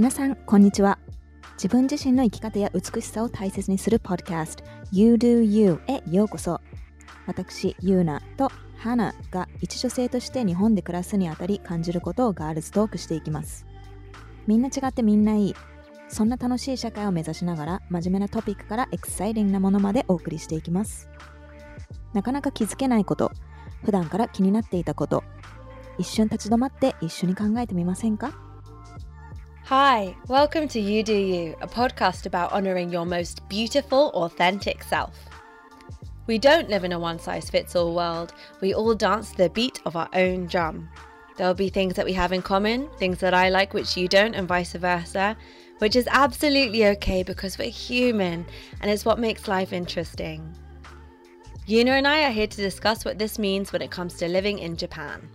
皆さん、こんにちは。自分自身の生き方や美しさを大切にするポッドキャスト You Do You へようこそ。私、ユーナとハナが一女性として日本で暮らすにあたり感じることをガールズトークしていきます。みんな違ってみんないい。そんな楽しい社会を目指しながら真面目なトピックからエクサイティングなものまでお送りしていきます。なかなか気づけないこと、普段から気になっていたこと、一瞬立ち止まって一緒に考えてみませんか？Hi, welcome to You Do You, a podcast about honouring your most beautiful, authentic self. We don't live in a one size fits all world, we all dance to the beat of our own drum. There'll be things that we have in common, things that I like which you don't, and vice versa, which is absolutely okay because we're human and it's what makes life interesting. Yuna and I are here to discuss what this means when it comes to living in Japan.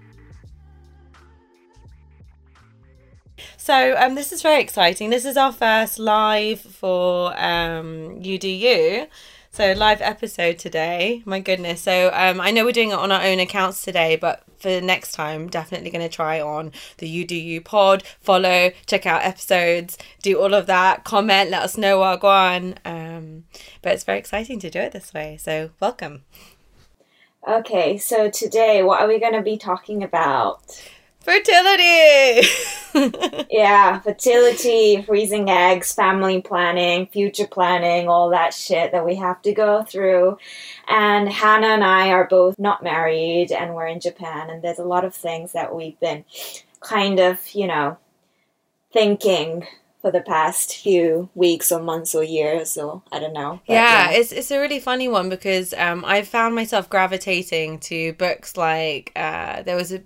So um, this is very exciting. This is our first live for um, You. So live episode today. My goodness. So um, I know we're doing it on our own accounts today, but for next time, definitely going to try on the You pod. Follow, check out episodes, do all of that. Comment, let us know what on. Um, but it's very exciting to do it this way. So welcome. Okay, so today, what are we going to be talking about? Fertility. Yeah, fertility, freezing eggs, family planning, future planning, all that shit that we have to go through. And Hannah and I are both not married and we're in Japan, and there's a lot of things that we've been kind of, you know, thinking for the past few weeks or months or years or I don't know. But, yeah, it's it's a really funny one because um, I found myself gravitating to books like uh, there was a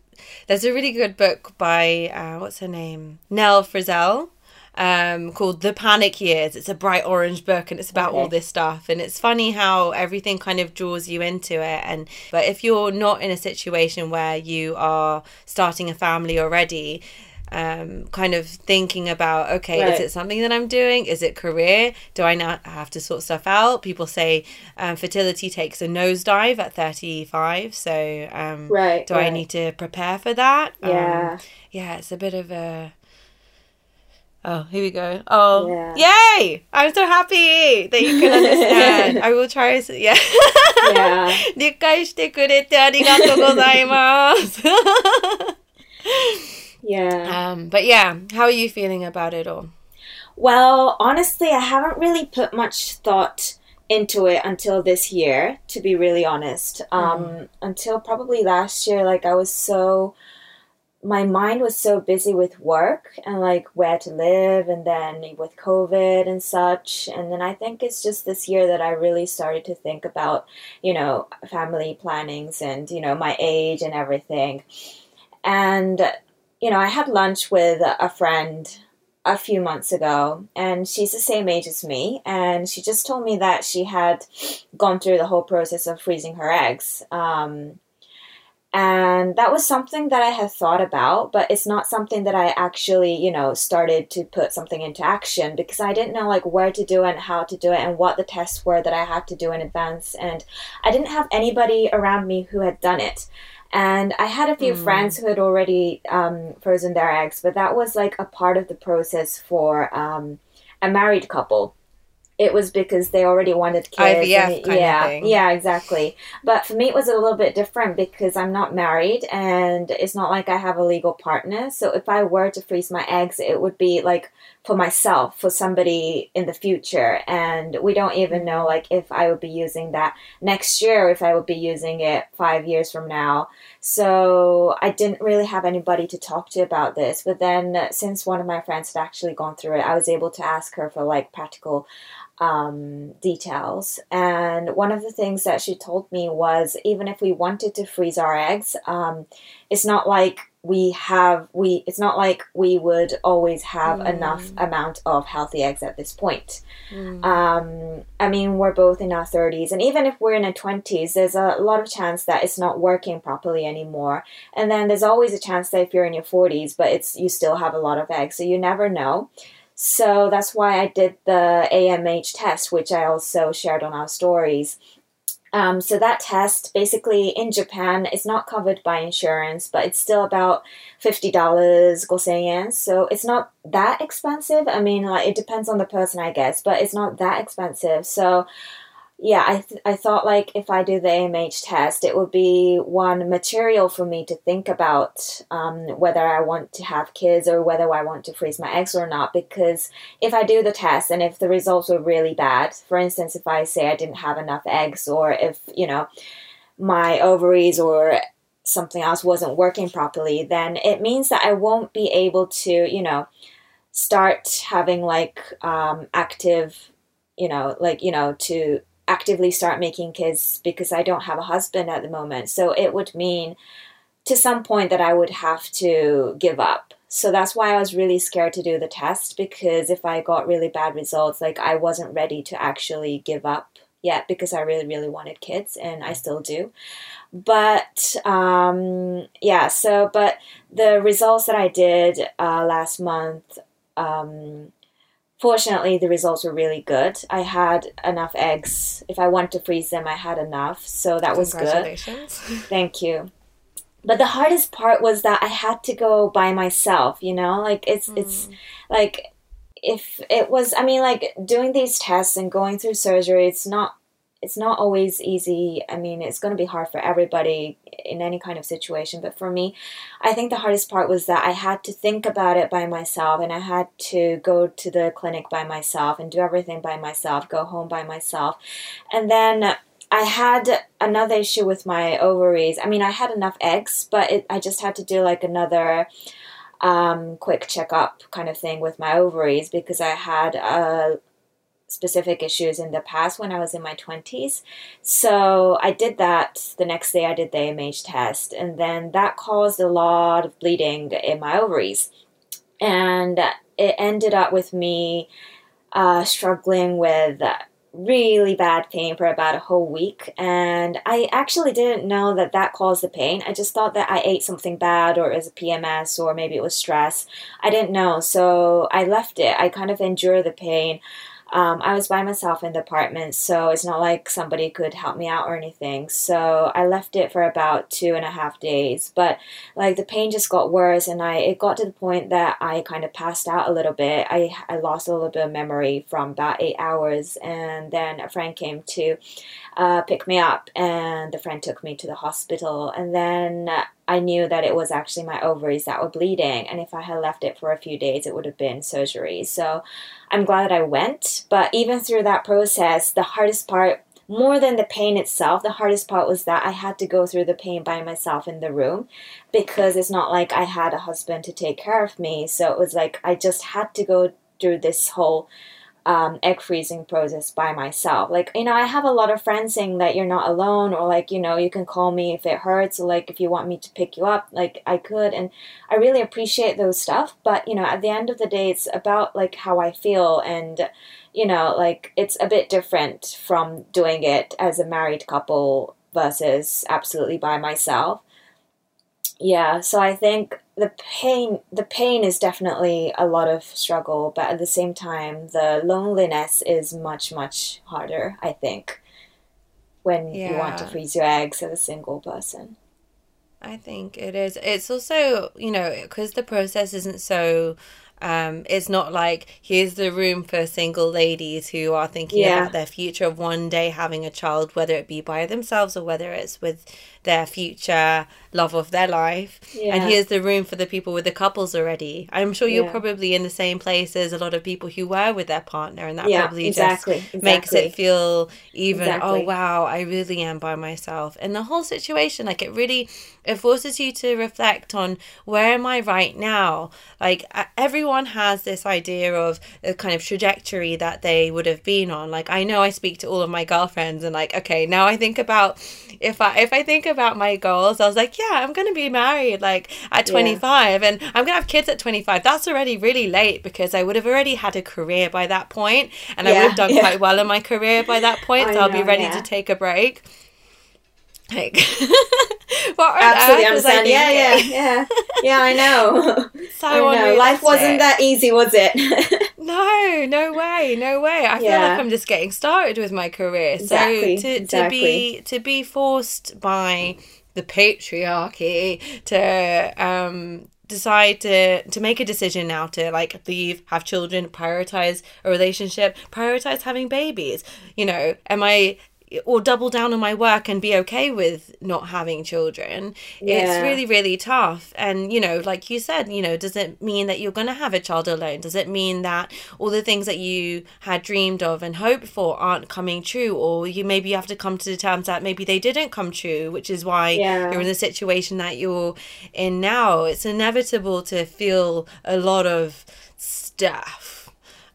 there's a really good book by uh, what's her name Nell Frizzell um, called The Panic Years. It's a bright orange book and it's about all this stuff. And it's funny how everything kind of draws you into it. And but if you're not in a situation where you are starting a family already Um, kind of thinking about okay, is Right. it something that I'm doing? Is it career? Do I now have to sort stuff out? People say um, fertility takes a nosedive at 35, so um, Right, do I right. need to prepare for that? Um, Yeah. yeah, it's a bit of a. Oh, here we go. Oh, Yeah. yay! I'm so happy that you can understand. I will try. s- Yeah. Yeah. 理解してくれてありがとうございます。 Yeah. um, but yeah, how are you feeling about it all? Well, honestly, I haven't really put much thought into it until this year, to be really honest. Um, Until probably last year, like I was so, my mind was so busy with work and like where to live, and then with COVID and such. And then I think it's just this year that I really started to think about, you know, family plannings and, you know, my age and everything. And, you know, I had lunch with a friend a few months ago, and she's the same age as me, and she just told me that she had gone through the whole process of freezing her eggs. Um, and that was something that I had thought about, but it's not something that I actually, you know, started to put something into action because I didn't know like where to do it and how to do it and what the tests were that I had to do in advance. And I didn't have anybody around me who had done it. And I had a few friends who had already um, frozen their eggs, but that was like a part of the process for um, a married couple. It was because they already wanted kids. IVF and- kind of yeah, yeah, exactly. But for me, it was a little bit different because I'm not married and it's not like I have a legal partner. So if I were to freeze my eggs, it would be like for myself, for somebody in the future. And we don't even know like if I would be using that next year, if I would be using it five years from now. So I didn't really have anybody to talk to about this. But then since one of my friends had actually gone through it, I was able to ask her for like practical um, details. And one of the things that she told me was even if we wanted to freeze our eggs, um, it's not like we have we it's not like we would always have enough amount of healthy eggs at this point. Um, i mean we're both in our 30s and even if we're in our 20s there's a lot of chance that it's not working properly anymore. And then there's always a chance that if you're in your 40s but it's you still have a lot of eggs so you never know. So that's why i did the amh test which i also shared on our stories Um, so that test, basically in Japan, is not covered by insurance, but it's still about fifty dollars, yen. So it's not that expensive. I mean, like it depends on the person, I guess, but it's not that expensive. So yeah, I, th- I thought like if I do the AMH test, it would be one material for me to think about um, whether I want to have kids or whether I want to freeze my eggs or not. Because if I do the test and if the results were really bad, for instance, if I say I didn't have enough eggs or if, you know, my ovaries or something else wasn't working properly, then it means that I won't be able to, you know, start having like um, active, you know, like, you know, to actively start making kids because I don't have a husband at the moment. So it would mean to some point that I would have to give up. So that's why I was really scared to do the test because if I got really bad results, like I wasn't ready to actually give up yet because I really, really wanted kids and I still do. But um, yeah, so, but the results that I did uh, last month, um, fortunately the results were really good. I had enough eggs. If i want to freeze them i had enough. So that was good. Thank you. But the hardest part was that i had to go by myself you know? Like it's mm. it's like if it was i mean like doing these tests and going through surgery it's not it's not always easy. I mean, it's going to be hard for everybody in any kind of situation. But for me, I think the hardest part was that I had to think about it by myself and I had to go to the clinic by myself and do everything by myself, go home by myself. And then I had another issue with my ovaries. I mean, I had enough eggs, but it, I just had to do like another um, quick checkup kind of thing with my ovaries because I had a specific issues in the past when I was in my 20s. So I did that the next day I did the AMH test, and then that caused a lot of bleeding in my ovaries. And it ended up with me uh, struggling with really bad pain for about a whole week. And i actually didn't know that that caused the pain. I just thought that i ate something bad or it was a pms or maybe it was stress. I didn't know. So i left it. I kind of endured the pain um, I was by myself in the apartment, so it's not like somebody could help me out or anything. So I left it for about two and a half days. But like the pain just got worse, and I it got to the point that I kind of passed out a little bit. I I lost a little bit of memory from about eight hours, and then a friend came to uh, pick me up, and the friend took me to the hospital, and then. I knew that it was actually my ovaries that were bleeding, and if I had left it for a few days, it would have been surgery. So I'm glad that I went. But even through that process, the hardest part, more than the pain itself, the hardest part was that I had to go through the pain by myself in the room because it's not like I had a husband to take care of me. So it was like I just had to go through this whole um, egg freezing process by myself. Like, you know, I have a lot of friends saying that you're not alone, or like, you know, you can call me if it hurts, or like if you want me to pick you up, like I could. And I really appreciate those stuff. But, you know, at the end of the day, it's about like how I feel. And, you know, like it's a bit different from doing it as a married couple versus absolutely by myself. Yeah, so I think the pain the pain is definitely a lot of struggle but at the same time the loneliness is much much harder i think when yeah. you want to freeze your eggs as a single person i think it is it's also you know because the process isn't so um, it's not like here's the room for single ladies who are thinking yeah. about their future of one day having a child, whether it be by themselves or whether it's with their future love of their life. Yeah. And here's the room for the people with the couples already. I'm sure you're yeah. probably in the same place as a lot of people who were with their partner, and that yeah, probably exactly, just exactly. makes it feel even, oh, exactly. oh wow, I really am by myself. And the whole situation, like it really it forces you to reflect on where am I right now? Like everyone has this idea of a kind of trajectory that they would have been on. Like I know I speak to all of my girlfriends and like, okay, now I think about if I if I think about my goals, I was like, yeah, I'm gonna be married like at 25 yeah. and I'm gonna have kids at 25. That's already really late because I would have already had a career by that point and yeah, I would have done yeah. quite well in my career by that point. so know, I'll be ready to take a break. Like, what absolutely understand. Yeah, yeah, yeah, yeah. I know. So I know. Life wasn't that easy, was it? No, no way, no way. I feel like I'm just getting started with my career. Exactly, so to to exactly. be to be forced by the patriarchy to um decide to to make a decision now to like leave have children prioritize a relationship prioritize having babies you know am i or double down on my work and be okay with not having children it's really really tough. And you know like you said you know does it mean that you're going to have a child alone? Does it mean that all the things that you had dreamed of and hoped for aren't coming true? Or you maybe you have to come to the terms that maybe they didn't come true which is why Yeah. you're in the situation that you're in now. It's inevitable to feel a lot of stuff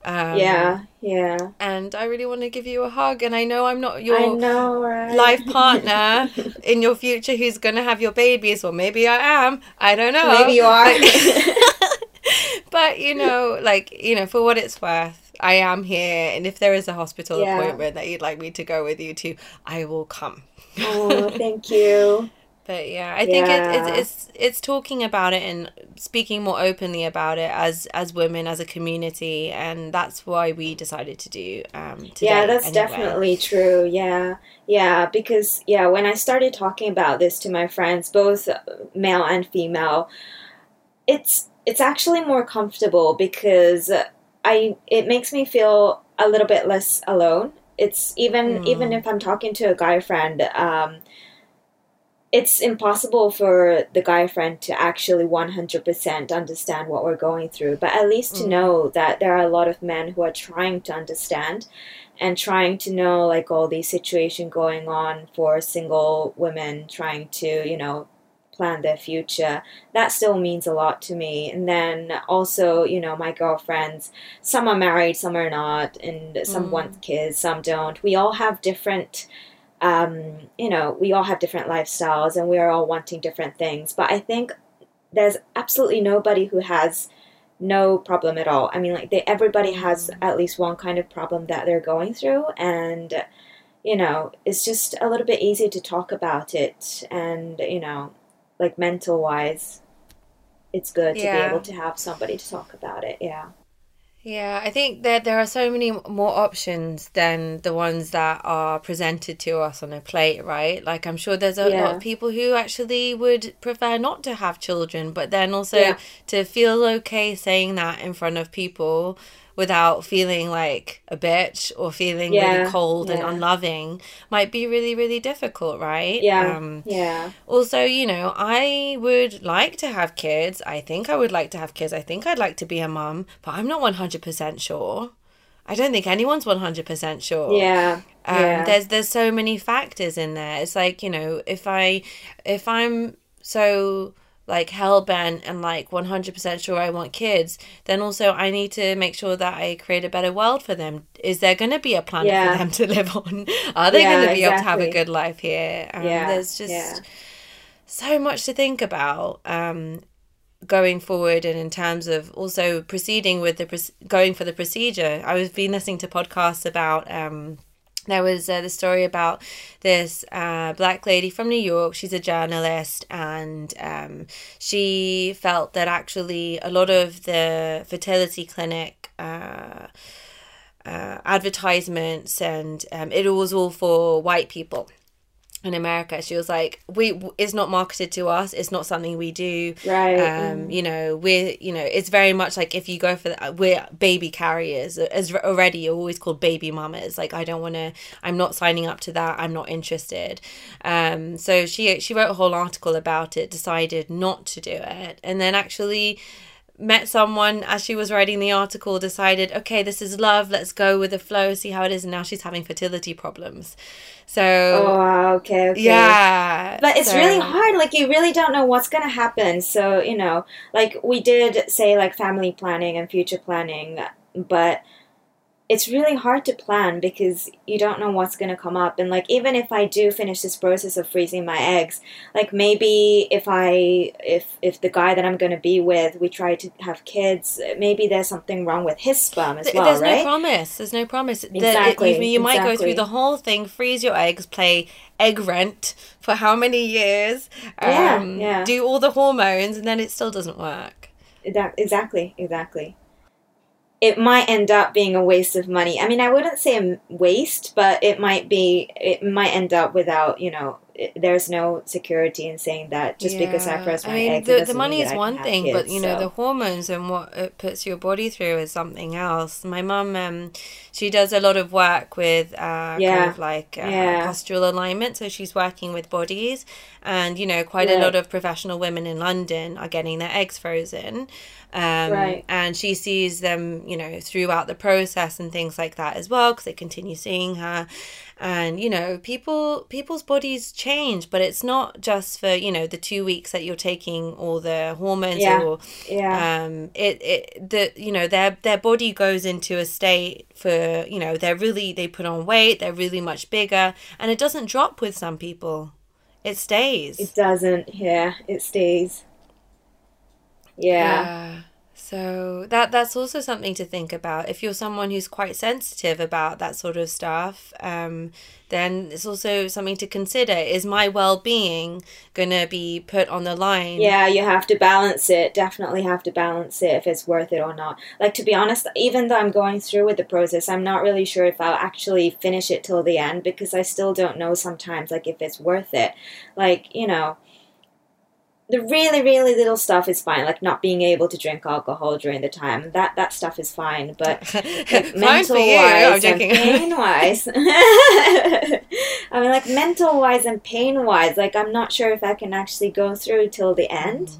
um, yeah, yeah. and i really want to give you a hug and i know i'm not your I know, right? life partner in your future who's going to have your babies. Well, maybe I am. I don't know. Maybe you are. but, you know, like, you know, for what it's worth, I am here. And if there is a hospital Yeah. appointment that you'd like me to go with you to, I will come. oh, thank you. But yeah, I think it, Yeah. it's it's it's talking about it and speaking more openly about it as as women as a community, and that's why we decided to do um today. yeah, that's anyway. definitely true. Yeah, yeah, because yeah, when I started talking about this to my friends, both male and female, it's it's actually more comfortable because I it makes me feel a little bit less alone. It's even Hmm. even if I'm talking to a guy friend, um, it's impossible for the guy friend to actually 100% understand what we're going through, but at least to Mm. know that there are a lot of men who are trying to understand and trying to know like all these situation going on for single women trying to, you know, plan their future. That still means a lot to me. And then also, you know, my girlfriends, some are married, some are not, and some Mm. want kids, some don't. We all have different um, you know, we all have different lifestyles and we are all wanting different things. But I think there's absolutely nobody who has no problem at all. I mean, like they, everybody has at least one kind of problem that they're going through, and you know, it's just a little bit easier to talk about it, and you know, like mental wise, it's good to be able to have somebody to talk about it. Yeah. Yeah, I think that there are so many more options than the ones that are presented to us on a plate, right? Like, I'm sure there's a lot of people who actually would prefer not to have children, but then also Yeah. to feel okay saying that in front of people without feeling like a bitch or feeling Yeah, really cold and unloving might be really, really difficult, right? Yeah. Um, Yeah. also, you know, I would like to have kids. I think I would like to have kids. I think I'd like to be a mom but I'm not 100% sure. I don't think anyone's 100% sure. Yeah. Um, yeah. there's there's so many factors in there. It's like, you know, if I if I'm so like hell bent and like 100% sure I want kids, then also I need to make sure that I create a better world for them. Is there going to be a planet Yeah. for them to live on? Are they Yeah, going to be able to have a good life here? Um, Yeah, There's just so much to think about um, going forward and in terms of also proceeding with the going for the procedure i was been listening to podcasts about um, there was uh, the story about this uh, black lady from New York. She's a journalist, and um, she felt that actually a lot of the fertility clinic uh, uh, advertisements and um, it was all for white people in America. She was like, "We it's not marketed to us. It's not something we do. Right. Um, you know, we're you know, it's very much like if you go for the, we're baby carriers as already you're always called baby mamas. Like I don't want to. I'm not signing up to that. I'm not interested. Um, so she she wrote a whole article about it. Decided not to do it, and then actually met someone as she was writing the article decided okay this is love let's go with the flow see how it is and now she's having fertility problems so oh, okay, okay. yeah But it's so- really hard. Like you really don't know what's gonna happen. So you know, like we did say like family planning and future planning, but it's really hard to plan because you don't know what's gonna come up. And like even if I do finish this process of freezing my eggs, like maybe if I if if the guy that I'm gonna be with, we try to have kids, maybe there's something wrong with his sperm as Th- well, There's right? no promise. There's no promise. The- Exactly, you you might go through the whole thing, freeze your eggs, play egg rent for how many years, Yeah, um, yeah. do all the hormones, and then it still doesn't work. That, exactly, exactly. It might end up being a waste of money. I mean, I wouldn't say a waste, but it might be. It might end up without you know. There's no security in saying that just because I froze my I mean, eggs. it the, the money is one thing, but kids, you know so. the hormones and what it puts your body through is something else. My mum, um, she does a lot of work with uh, Yeah. kind of like uh, Yeah. postural alignment. So she's working with bodies, and you know, quite a lot of professional women in London are getting their eggs frozen. Um, Right. And she sees them, you know, throughout the process and things like that as well, because they continue seeing her. And you know, people people's bodies change, but it's not just for you know the two weeks that you're taking all the hormones Yeah. or yeah. um it it the you know their their body goes into a state for you know they're really they put on weight they're really much bigger and it doesn't drop with some people it stays It doesn't. Yeah, it stays. Yeah. So that that's also something to think about if you're someone who's quite sensitive about that sort of stuff um then it's also something to consider is my well-being going to be put on the line Yeah, you have to balance it. Definitely have to balance it if it's worth it or not. Like to be honest, even though I'm going through with the process, I'm not really sure if I'll actually finish it till the end because I still don't know sometimes like if it's worth it. Like, you know, the really really little stuff is fine, like not being able to drink alcohol during the time. That that stuff is fine, but like mental wise and pain wise. I mean, like mental wise and pain wise, like I'm not sure if I can actually go through till the end.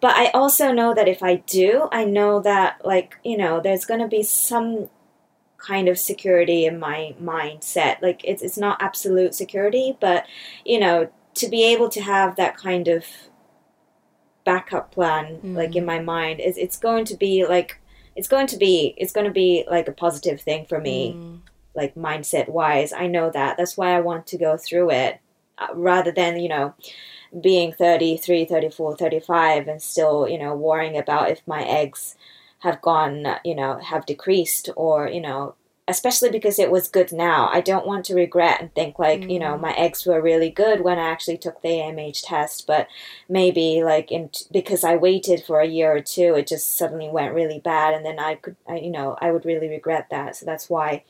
But I also know that if I do, I know that like you know, there's gonna be some kind of security in my mindset. Like it's it's not absolute security, but you know, to be able to have that kind of backup plan like in my mind is it's going to be like it's going to be it's going to be like a positive thing for me Mm. like mindset wise i know that. That's why i want to go through it uh, rather than you know being 33 34 35 and still you know worrying about if my eggs have gone you know have decreased or you know especially because it was good now. I don't want to regret and think like you know my eggs were really good when i actually took the amh test but maybe like in because i waited for a year or two it just suddenly went really bad and then i could I, you know i would really regret that. So that's why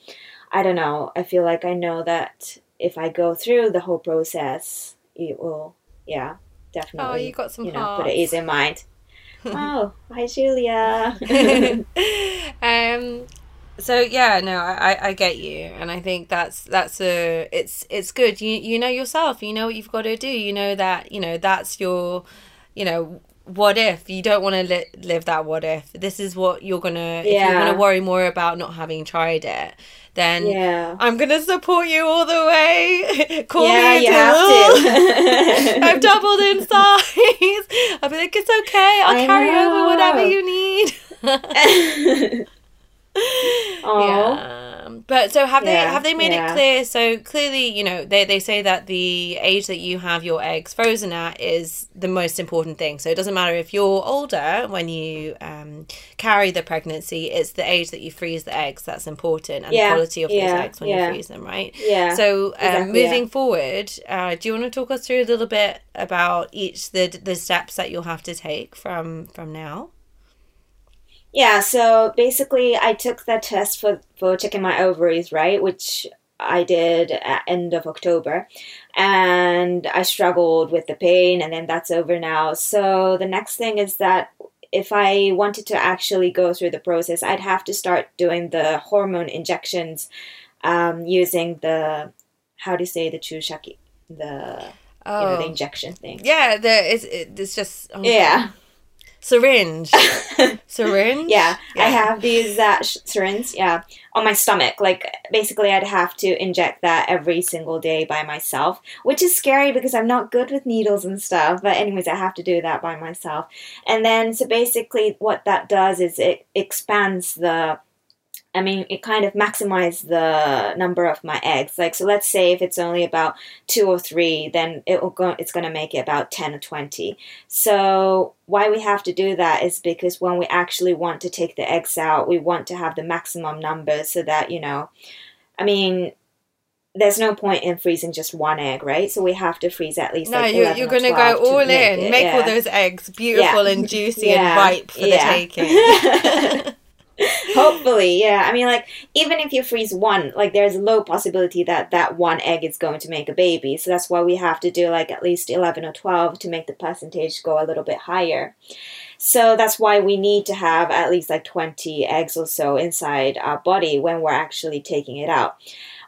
i don't know i feel like i know that if i go through the whole process it will yeah definitely oh you got some you know hearts. put it easy in mind. Oh hi julia. Um so yeah no I, I- get you and i think that's that's a it's it's good you you know yourself you know what you've got to do you know that you know that's your you know what if you don't want to li- live that what if this is what you're gonna if you're Yeah. gonna worry more about not having tried it then yeah i'm gonna support you all the way call yeah me you have to I've doubled in size. I'll be like, it's okay. I'll I carry over whatever you need. Yeah. But so have they Yeah, have they made yeah. it clear? So clearly, you know, they, they say that the age that you have your eggs frozen at is the most important thing. So it doesn't matter if you're older when you um, carry the pregnancy, it's the age that you freeze the eggs that's important and Yeah, the quality of yeah, those eggs when you freeze them, right? yeah So, um, exactly, moving forward, uh, do you want to talk us through a little bit about each the the steps that you'll have to take from from now? Yeah, so basically, I took that test for, for checking my ovaries, right? Which I did at end of October. And I struggled with the pain, and then that's over now. So the next thing is that if I wanted to actually go through the process, I'd have to start doing the hormone injections um, using the, how do you say, the chushaki, the, you know, the Oh, injection thing. yeah, there is. It, it's just oh, Yeah. Syringe, syringe. Yeah, I have these uh, sh- syringes, yeah, on my stomach. Like, basically, I'd have to inject that every single day by myself, which is scary because I'm not good with needles and stuff. But, anyways, I have to do that by myself. And then, so basically, what that does is it expands the. I mean, it kind of maximizes the number of my eggs. Like, so let's say if it's only about two or three, then it will go. It's going to make it about ten or twenty. So why we have to do that is because when we actually want to take the eggs out, we want to have the maximum number so that, you know, I mean, there's no point in freezing just one egg, right? So we have to freeze at least No, like you're, you're going to go all make in, it, make all those eggs beautiful Yeah. and juicy Yeah, and ripe for yeah. the taking. Hopefully, yeah. I mean, like, even if you freeze one, like, there's low possibility that that one egg is going to make a baby. So that's why we have to do, like, at least 11 or 12 to make the percentage go a little bit higher. So that's why we need to have at least, like, 20 eggs or so inside our body when we're actually taking it out.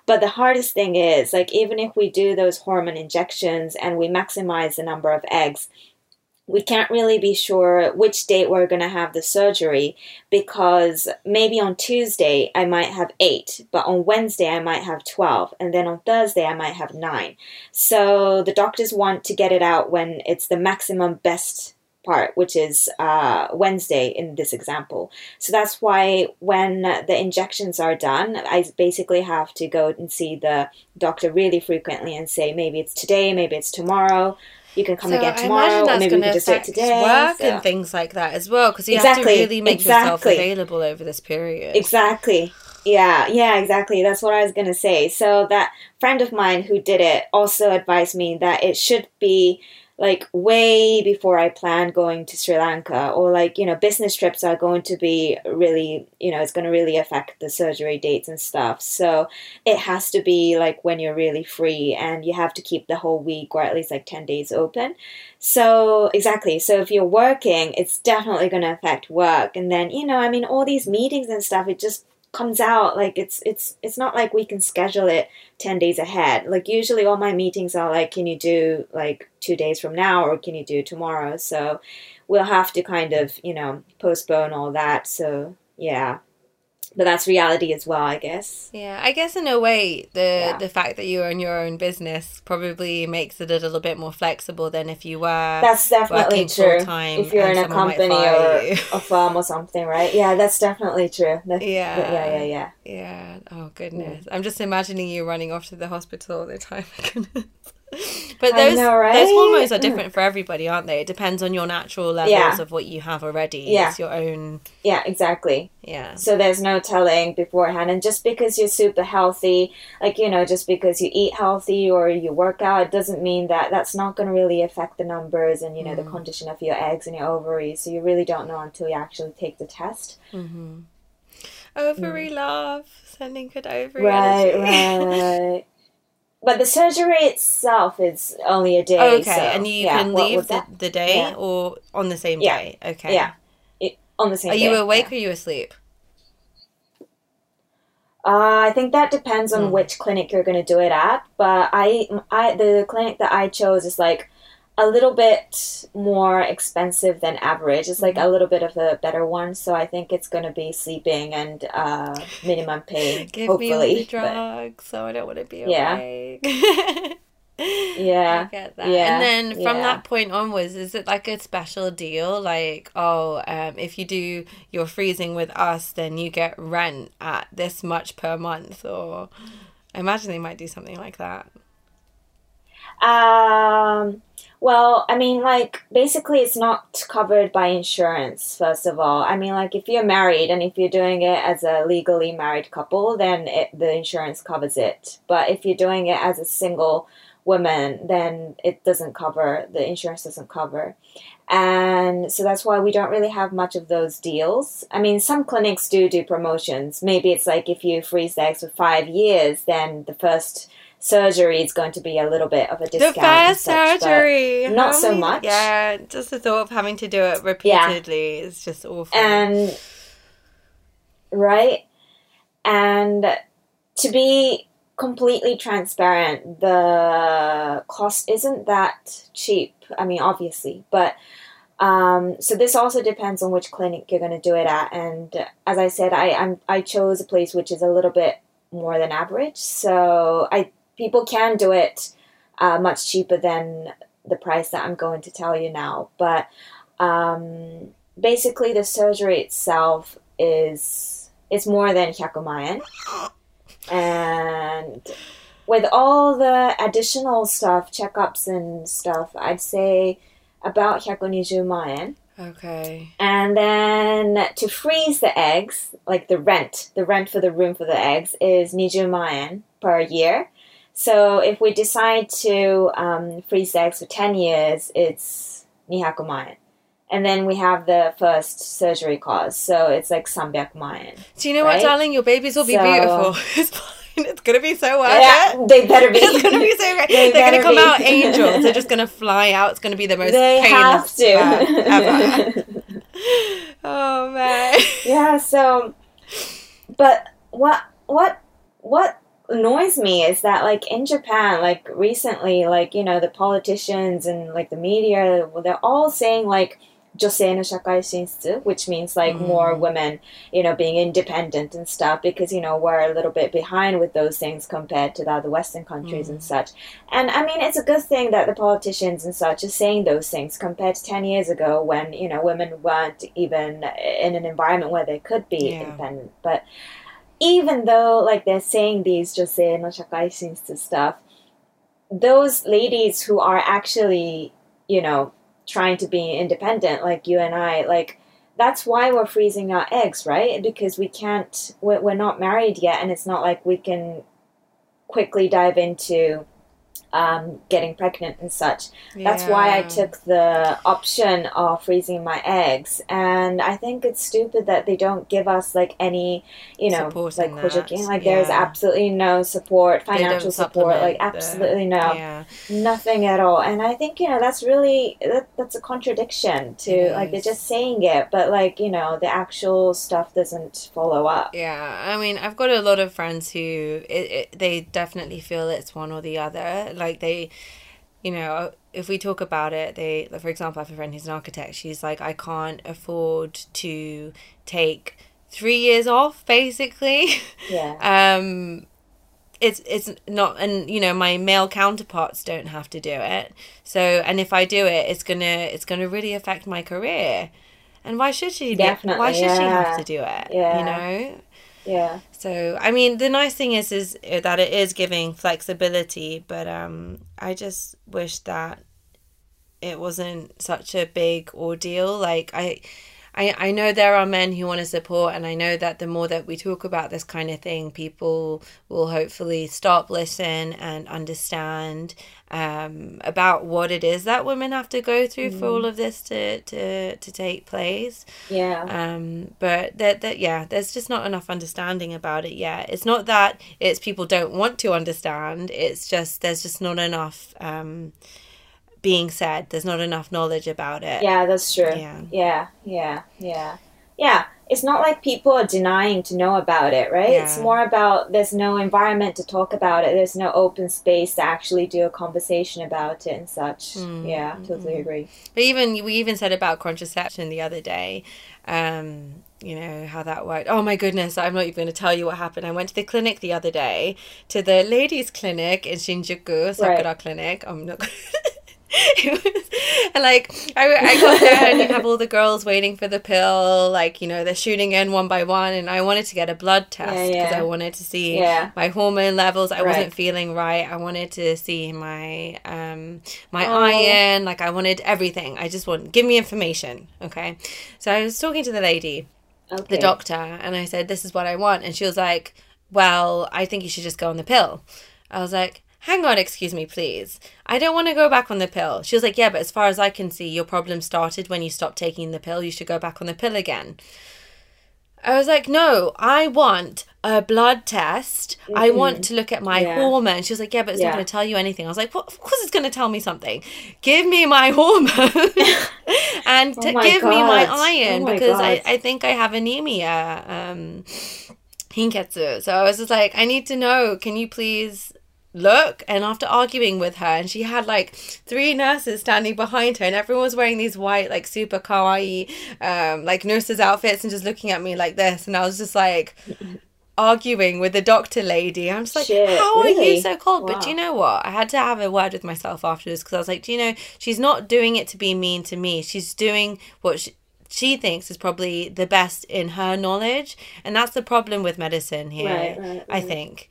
But the hardest thing is, like, even if we do those hormone injections and we maximize the number of eggs, we can't really be sure which date we're going to have the surgery because maybe on Tuesday I might have eight, but on Wednesday I might have 12, and then on Thursday I might have nine. So the doctors want to get it out when it's the maximum best part, which is uh, Wednesday in this example. So that's why when the injections are done, I basically have to go and see the doctor really frequently and say maybe it's today, maybe it's tomorrow you can come So again tomorrow, or maybe we can just do it today. work so- and things like that as well, because you have to really make yourself available over this period. Exactly. Yeah, yeah, exactly. That's what I was gonna say. So that friend of mine who did it also advised me that it should be like way before I plan going to Sri Lanka or like, you know, business trips are going to be really, you know, it's going to really affect the surgery dates and stuff. So it has to be like when you're really free and you have to keep the whole week or at least like 10 days open. So, exactly. So, if you're working, it's definitely going to affect work. And then, you know, I mean, all these meetings and stuff, it just comes out like it's it's it's not like we can schedule it 10 days ahead. Like usually all my meetings are like can you do like 2 days from now or can you do tomorrow? So we'll have to kind of you know postpone all that. So yeah but that's reality as well i guess Yeah, I guess in a way, the Yeah. the fact that you own your own business probably makes it a little bit more flexible than if you were. that's definitely true if you're in a company or you. a firm or something right yeah that's definitely true That's- Yeah. yeah yeah yeah Yeah. Oh goodness. I'm just imagining you running off to the hospital all the time. but those know, right? those hormones are Mm. different for everybody, aren't they? It depends on your natural levels Yeah. of what you have already. Yeah. It's your own. yeah exactly Yeah. So there's no telling beforehand. And just because you're super healthy, like, you know, just because you eat healthy or you work out, it doesn't mean that that's not going to really affect the numbers and, you know, the Mm. condition of your eggs and your ovaries. So you really don't know until you actually take the test. Mm-hmm. Ovary love, sending good ovary Mm. Right, energy. right. But the surgery itself is only a day. okay, so, and you yeah, can leave the, the day Yeah. or on the same Yeah. day. Okay. Yeah. It, on the same Are you day, awake yeah. or are you asleep? Uh, I think that depends on Hmm. which clinic you're going to do it at. But I, I, the clinic that I chose is like a little bit more expensive than average. It's like Mm-hmm. a little bit of a better one. So I think it's going to be sleeping and uh, minimum pay. Give hopefully, me all the but- drugs, so I don't want to be Yeah. awake. Yeah, I get that. yeah, and then from yeah. that point onwards, is it like a special deal? Like, oh, um, if you do your freezing with us, then you get rent at this much per month, or I imagine they might do something like that. Um, well, I mean, like, basically, it's not covered by insurance, first of all. I mean, like, if you're married and if you're doing it as a legally married couple, then it, the insurance covers it. But if you're doing it as a single woman, then it doesn't cover, the insurance doesn't cover. And so that's why we don't really have much of those deals. I mean, some clinics do do promotions. Maybe it's like if you freeze the eggs for five years, then the first surgery is going to be a little bit of a discount. the first such, surgery, not How so many- much. Yeah, just the thought of having to do it repeatedly is just awful. and right and to be completely transparent the cost isn't that cheap i mean obviously but um, so this also depends on which clinic you're going to do it at and as i said i I'm, i chose a place which is a little bit more than average so i people can do it uh, much cheaper than the price that I'm going to tell you now. But um, basically, the surgery itself is it's more than hyakumayen, and with all the additional stuff, checkups and stuff, I'd say about hyakuniju Okay. And then to freeze the eggs, like the rent, the rent for the room for the eggs is niju per year so if we decide to um, freeze the eggs for 10 years, it's nihakumayan. And then we have the first surgery cause. So it's like sambyakumayan. Do you know right? what, darling? Your babies will be so, beautiful. it's fine. It's going to be so worth yeah, it. They better be. It's going to be so great. they are going to come be. out angels. They're just going to fly out. It's going to be the most they painless have to. ever. oh, man. Yeah, so... But what... What... What annoys me is that like in japan like recently like you know the politicians and like the media they're all saying like 女性の社会進出 which means like Mm. more women you know being independent and stuff because you know we're a little bit behind with those things compared to the other western countries and such and i mean it's a good thing that the politicians and such are saying those things compared to 10 years ago when you know women weren't even in an environment where they could be Yeah. independent but even though like they're saying these jose no shakai to stuff, those ladies who are actually, you know, trying to be independent, like you and I, like that's why we're freezing our eggs, right? Because we can't, we're, we're not married yet, and it's not like we can quickly dive into um, getting pregnant and such that's why I took the option of freezing my eggs, and I think it's stupid that they don't give us like any, you know, like that, kojokin. Like there's absolutely no support, financial support, like the- absolutely no, Yeah. nothing at all. And I think you know that's really that, that's a contradiction to It like they're just saying it, but like you know the actual stuff doesn't follow up. Yeah, I mean, I've got a lot of friends who it, it, they definitely feel it's one or the other. Like they, you know, if we talk about it, they, like, for example, I have a friend who's an architect. She's like, I can't afford to take three years off, basically. Yeah, um it's it's not and you know my male counterparts don't have to do it. So and if i do it it's gonna it's gonna really affect my career. And why should she Definitely, why should she have to do it? Yeah. you know yeah, so i mean the nice thing is is that it is giving flexibility but um i just wish that it wasn't such a big ordeal. Like i I, I know there are men who want to support, and I know that the more that we talk about this kind of thing, people will hopefully stop, listen, and understand um, about what it is that women have to go through for all of this to, to, to take place. yeah. Um, but that that yeah, there's just not enough understanding about it yet. It's not that it's people don't want to understand. It's just there's just not enough um, being said. There's not enough knowledge about it. Yeah, that's true. Yeah. Yeah, yeah, yeah. Yeah, it's not like people are denying to know about it, right? It's more about there's no environment to talk about it. There's no open space to actually do a conversation about it and such. Mm, Yeah, totally agree. But even we even said about contraception the other day, um, you know how that worked. Oh my goodness, I'm not even going to tell you what happened. I went to the clinic the other day, to the ladies' clinic in Shinjuku, Sakura Right. Clinic. I'm not. it was, and like I, I got there and you have all the girls waiting for the pill like you know they're shooting in one by one and i wanted to get a blood test Yeah, because yeah. i wanted to see Yeah. my hormone levels i Right. wasn't feeling right i wanted to see my um my Oh. iron like i wanted everything i just want give me information okay so i was talking to the lady Okay. the doctor and I said, This is what I want. And she was like, Well, I think you should just go on the pill. I was like, Hang on, excuse me, please. I don't want to go back on the pill. She was like, Yeah, but as far as I can see, your problem started when you stopped taking the pill. You should go back on the pill again. I was like, No, I want a blood test. I want to look at my Yeah. hormone. She was like, Yeah, but it's Yeah. not going to tell you anything. I was like, well, Of course it's going to tell me something. Give me my hormone and Oh my give me my iron Oh my because I, I think I have anemia. Um, hinketsu. So I was just like, I need to know. Can you please look? And after arguing with her, and she had like three nurses standing behind her, and everyone was wearing these white, like super kawaii, um, like nurses' outfits, and just looking at me like this. And I was just like. Arguing with the doctor lady, I'm just like, Shit, how are you so cold? But do you know what? I had to have a word with myself afterwards because I was like, do you know, she's not doing it to be mean to me. She's doing what she, she thinks is probably the best in her knowledge, and that's the problem with medicine here. Right, right, I think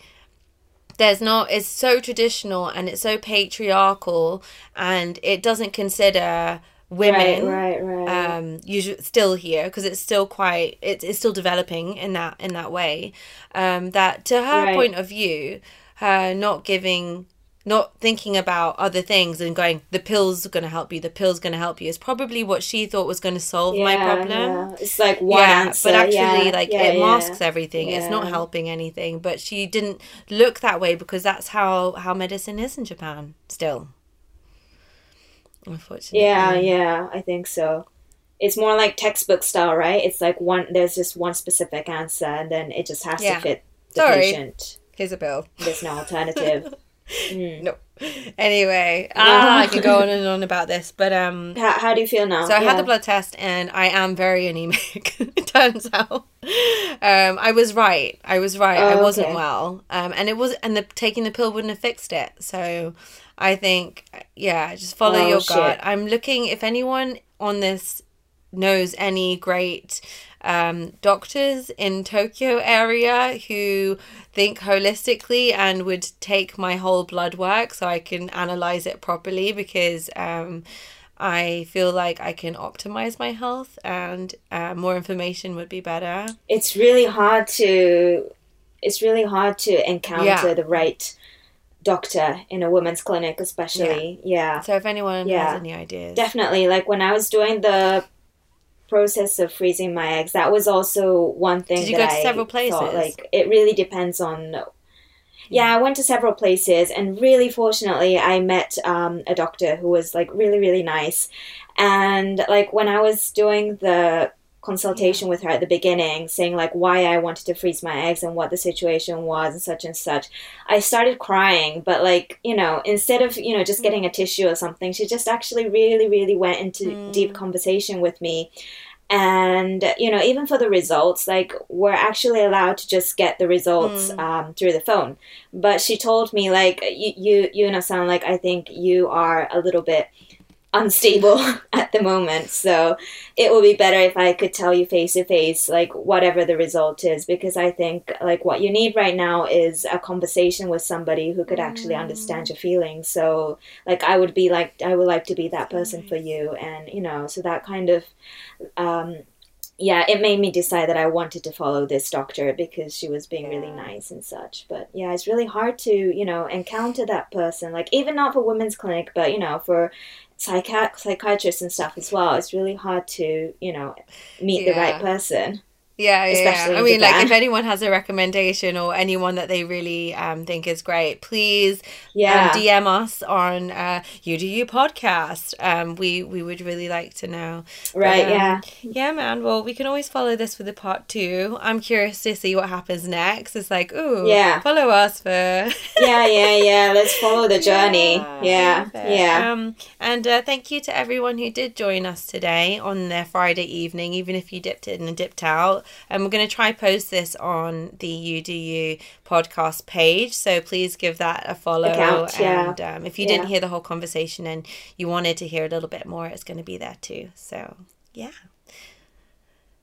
there's not. It's so traditional and it's so patriarchal, and it doesn't consider women Right, right, right. um usually still here because it's still quite it's, it's still developing in that in that way um that to her Right. point of view her not giving not thinking about other things and going, the pill's are going to help you, the pill's going to help you, is probably what she thought was going to solve my problem. yeah. It's like one yeah, answer. but actually, yeah, like yeah, it yeah. masks everything. It's not helping anything. But she didn't look that way because that's how how medicine is in Japan still. Unfortunately. Yeah, yeah, I think so. It's more like textbook style, right? It's like one. There's just one specific answer, and then it just has Yeah. to fit the Sorry. patient. Here's a bill. There's no alternative. Mm. No. Anyway, ah, I could go on and on about this, but um, How, how do you feel now? So I Yeah. had the blood test and I am very anemic. it turns out, um, I was right. I was right. I Oh, wasn't okay. well, um, and it was, and the taking the pill wouldn't have fixed it. So I think, yeah, just follow Oh, your shit. gut. I'm looking if anyone on this knows any great um, doctors in Tokyo area who think holistically and would take my whole blood work so I can analyze it properly because um, I feel like I can optimize my health and uh, more information would be better. It's really hard to. It's really hard to encounter Yeah. the right doctor in a women's clinic, especially. Yeah. So if anyone Yeah. has any ideas, Definitely. Like when I was doing the process of freezing my eggs, that was also one thing. Did you that go to I several thought, places? like it really depends on. Yeah, I went to several places, and really fortunately, I met um, a doctor who was like really, really nice. And like when I was doing the consultation with her at the beginning, saying like why I wanted to freeze my eggs and what the situation was and such and such, I started crying. But like you know, instead of you know just getting a tissue or something, she just actually really, really went into Mm. deep conversation with me. And you know, even for the results, like we're actually allowed to just get the results Mm. um, through the phone. But she told me like you, you, you know, sound like I think you are a little bit unstable at the moment. So it would be better if I could tell you face to face, like whatever the result is, because I think like what you need right now is a conversation with somebody who could actually understand your feelings. So like I would be like I would like to be that person for you, and you know, so that kind of. Um, yeah, it made me decide that I wanted to follow this doctor because she was being really nice and such. But yeah, it's really hard to, you know, encounter that person. Like, even not for women's clinic, but, you know, for psychi- psychiatrists and stuff as well. It's really hard to, you know, meet the right person. Yeah, yeah, especially yeah. I mean, like if anyone has a recommendation or anyone that they really um, think is great, please Yeah. um, DM us on uh, You Do You podcast. Um, we we would really like to know. right, um, yeah. Yeah, man. Well, we can always follow this with a part two. I'm curious to see what happens next. It's like, ooh, Yeah. follow us for. Yeah, yeah, yeah. Let's follow the journey. Yeah, it. yeah. Um, and uh, thank you to everyone who did join us today on their Friday evening, even if you dipped in and dipped out. And we're going to try post this on the UDU podcast page. So please give that a follow. Account, yeah. um, if you didn't hear the whole conversation and you wanted to hear a little bit more, it's going to be there too. So yeah.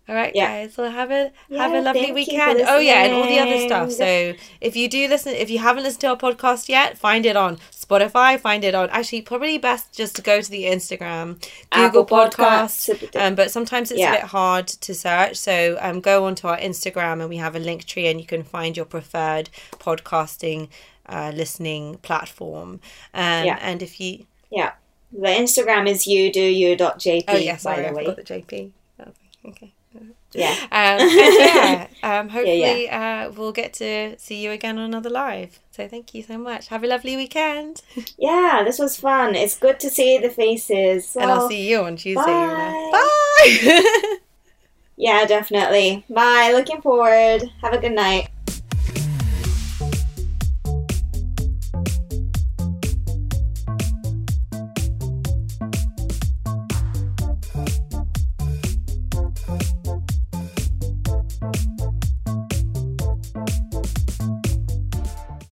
All right, Yeah. guys. Well, have a have a lovely you weekend. Oh yeah, and all the other stuff. So if you do listen, if you haven't listened to our podcast yet, find it on Spotify. Find it on. Actually, probably best just to go to the Instagram, Google Apple Podcasts. Podcasts. Um, but sometimes it's Yeah. a bit hard to search. So um, go onto our Instagram and we have a Linktree, and you can find your preferred podcasting uh, listening platform. Um, Yeah. And if you, Yeah. The Instagram is you do you.jp, oh yes, by sorry, I the way. forgot the JP. Okay. Yeah. Um, and yeah, um, hopefully Uh, we'll get to see you again on another live. So thank you so much. Have a lovely weekend. Yeah, this was fun. It's good to see the faces. and I'll see you on Tuesday. bye. Bye. Yeah, definitely. Bye. Looking forward. Have a good night.